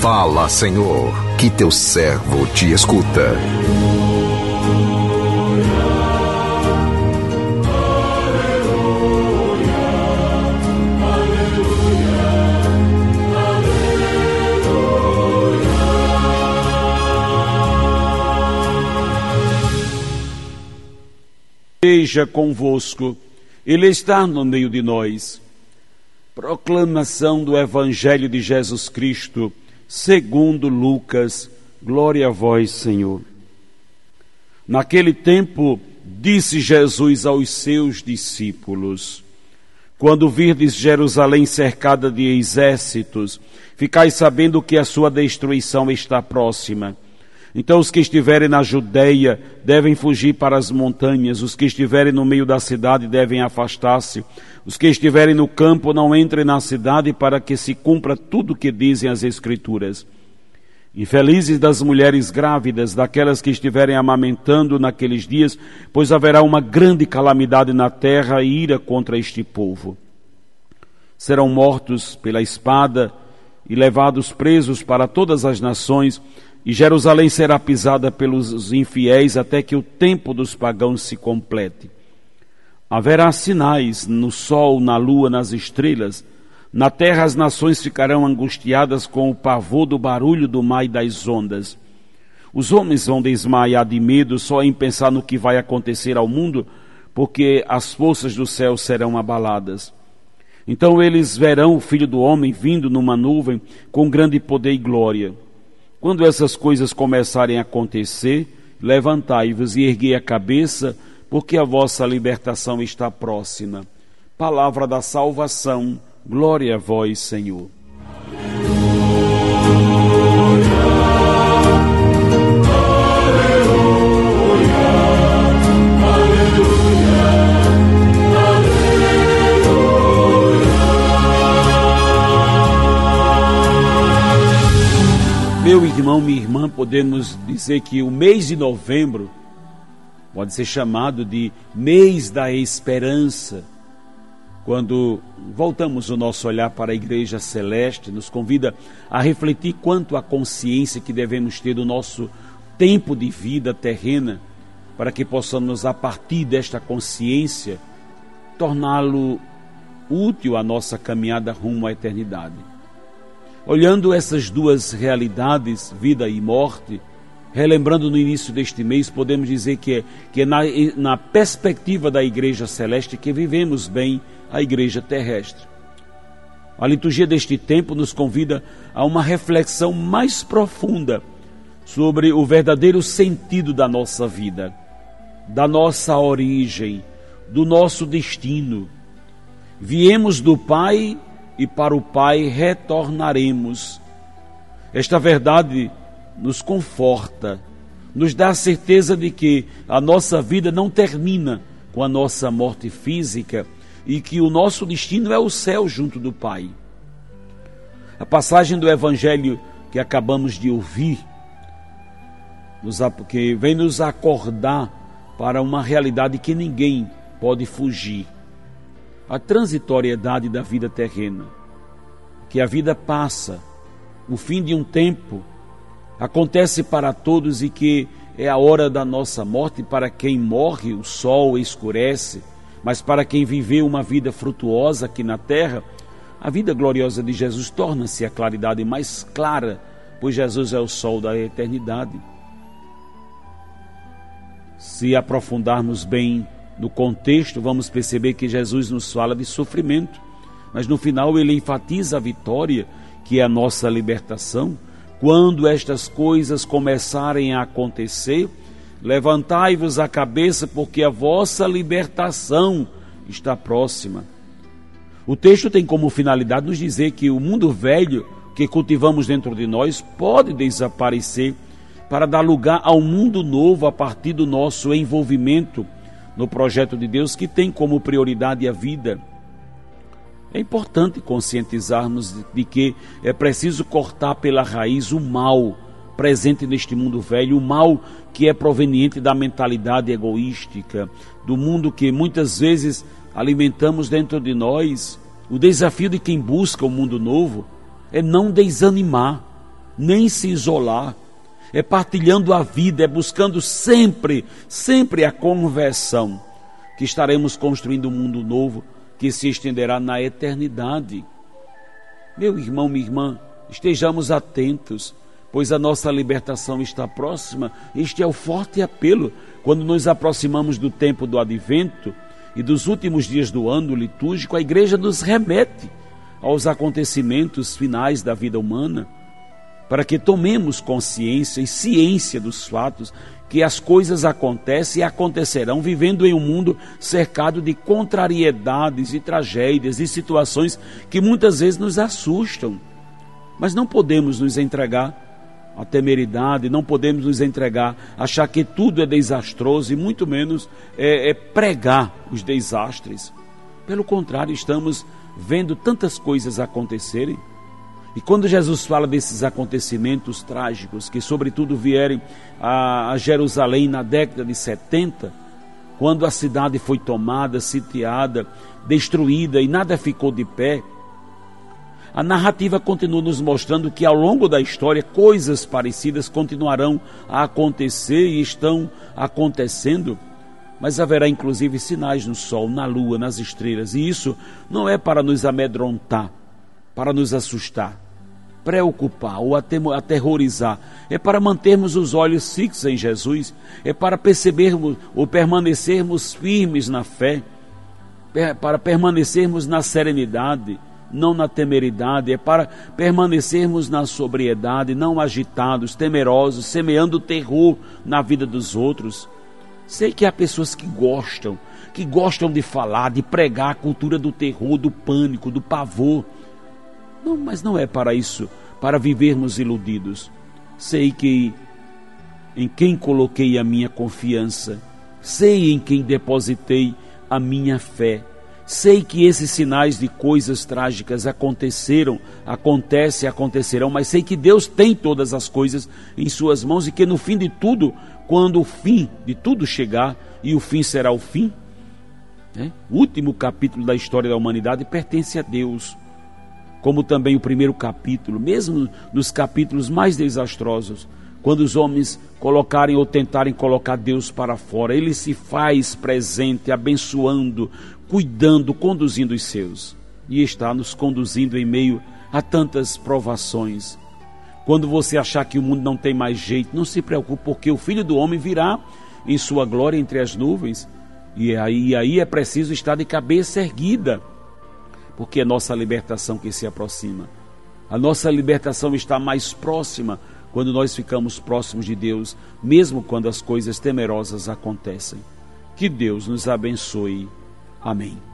Fala, Senhor, que teu servo te escuta. Esteja convosco, Ele está no meio de nós. Proclamação do Evangelho de Jesus Cristo, segundo Lucas. Glória a vós, Senhor. Naquele tempo, disse Jesus aos seus discípulos: Quando virdes Jerusalém cercada de exércitos, ficais sabendo que a sua destruição está próxima. Então os que estiverem na Judéia devem fugir para as montanhas, os que estiverem no meio da cidade devem afastar-se, os que estiverem no campo não entrem na cidade para que se cumpra tudo o que dizem as Escrituras. Infelizes das mulheres grávidas, daquelas que estiverem amamentando naqueles dias, pois haverá uma grande calamidade na terra e ira contra este povo. Serão mortos pela espada e levados presos para todas as nações, e Jerusalém será pisada pelos infiéis até que o tempo dos pagãos se complete. Haverá sinais no sol, na lua, nas estrelas. Na terra as nações ficarão angustiadas com o pavor do barulho do mar e das ondas. Os homens vão desmaiar de medo só em pensar no que vai acontecer ao mundo, porque as forças do céu serão abaladas. Então eles verão o Filho do Homem vindo numa nuvem com grande poder e glória. Quando essas coisas começarem a acontecer, levantai-vos e erguei a cabeça, porque a vossa libertação está próxima. Palavra da salvação, glória a vós, Senhor. Meu irmão, minha irmã, podemos dizer que o mês de novembro pode ser chamado de mês da esperança. Quando voltamos o nosso olhar para a igreja celeste, nos convida a refletir quanto à consciência que devemos ter do nosso tempo de vida terrena, para que possamos, a partir desta consciência, torná-lo útil à nossa caminhada rumo à eternidade. Olhando essas duas realidades, vida e morte, relembrando no início deste mês, podemos dizer que é, que é na, na perspectiva da Igreja Celeste que vivemos bem a Igreja Terrestre. A liturgia deste tempo nos convida a uma reflexão mais profunda sobre o verdadeiro sentido da nossa vida, da nossa origem, do nosso destino. Viemos do Pai e para o Pai retornaremos. Esta verdade nos conforta, nos dá a certeza de que a nossa vida não termina com a nossa morte física e que o nosso destino é o céu junto do Pai. A passagem do Evangelho que acabamos de ouvir, que vem nos acordar para uma realidade que ninguém pode fugir a transitoriedade da vida terrena, que a vida passa, o fim de um tempo acontece para todos e que é a hora da nossa morte. Para quem morre, o sol escurece, mas para quem viveu uma vida frutuosa aqui na terra, a vida gloriosa de Jesus torna-se a claridade mais clara, pois Jesus é o sol da eternidade. Se aprofundarmos bem no contexto, vamos perceber que Jesus nos fala de sofrimento, mas no final ele enfatiza a vitória, que é a nossa libertação. Quando estas coisas começarem a acontecer, levantai-vos a cabeça, porque a vossa libertação está próxima. O texto tem como finalidade nos dizer que o mundo velho que cultivamos dentro de nós pode desaparecer para dar lugar ao mundo novo a partir do nosso envolvimento no projeto de Deus que tem como prioridade a vida. É importante conscientizarmos de que é preciso cortar pela raiz o mal presente neste mundo velho, o mal que é proveniente da mentalidade egoística, do mundo que muitas vezes alimentamos dentro de nós. O desafio de quem busca o mundo novo é não desanimar, nem se isolar, é partilhando a vida, é buscando sempre, sempre a conversão, que estaremos construindo um mundo novo que se estenderá na eternidade. Meu irmão, minha irmã, estejamos atentos, pois a nossa libertação está próxima. Este é o forte apelo quando nos aproximamos do tempo do advento e dos últimos dias do ano litúrgico, a igreja nos remete aos acontecimentos finais da vida humana, para que tomemos consciência e ciência dos fatos que as coisas acontecem e acontecerão vivendo em um mundo cercado de contrariedades e tragédias e situações que muitas vezes nos assustam. Mas não podemos nos entregar à temeridade, não podemos nos entregar, achar que tudo é desastroso e muito menos é, é pregar os desastres. Pelo contrário, estamos vendo tantas coisas acontecerem. E quando Jesus fala desses acontecimentos trágicos que, sobretudo, vierem a, Jerusalém na década de 70, quando a cidade foi tomada, sitiada, destruída e nada ficou de pé, a narrativa continua nos mostrando que ao longo da história coisas parecidas continuarão a acontecer e estão acontecendo mas haverá inclusive sinais no sol, na lua, nas estrelas, e isso não é para nos amedrontar, para nos assustar, preocupar ou aterrorizar, é para mantermos os olhos fixos em Jesus, é para percebermos ou permanecermos firmes na fé, para permanecermos na serenidade, não na temeridade, é para permanecermos na sobriedade, não agitados, temerosos, semeando terror na vida dos outros. Sei que há pessoas que gostam, que gostam de falar, de pregar a cultura do terror, do pânico, do pavor. Não, mas não é para isso, para vivermos iludidos. Sei que em quem coloquei a minha confiança, sei em quem depositei a minha fé. Sei que esses sinais de coisas trágicas aconteceram, acontecem, acontecerão, mas sei que Deus tem todas as coisas em Suas mãos e que no fim de tudo quando o fim de tudo chegar, e o fim será o fim, né? o último capítulo da história da humanidade pertence a Deus, como também o primeiro capítulo, mesmo nos capítulos mais desastrosos, quando os homens colocarem ou tentarem colocar Deus para fora, ele se faz presente, abençoando, cuidando, conduzindo os seus, e está nos conduzindo em meio a tantas provações, quando você achar que o mundo não tem mais jeito, não se preocupe, porque o Filho do Homem virá em sua glória entre as nuvens. E aí, aí é preciso estar de cabeça erguida, porque é nossa libertação que se aproxima. A nossa libertação está mais próxima quando nós ficamos próximos de Deus, mesmo quando as coisas temerosas acontecem. Que Deus nos abençoe. Amém.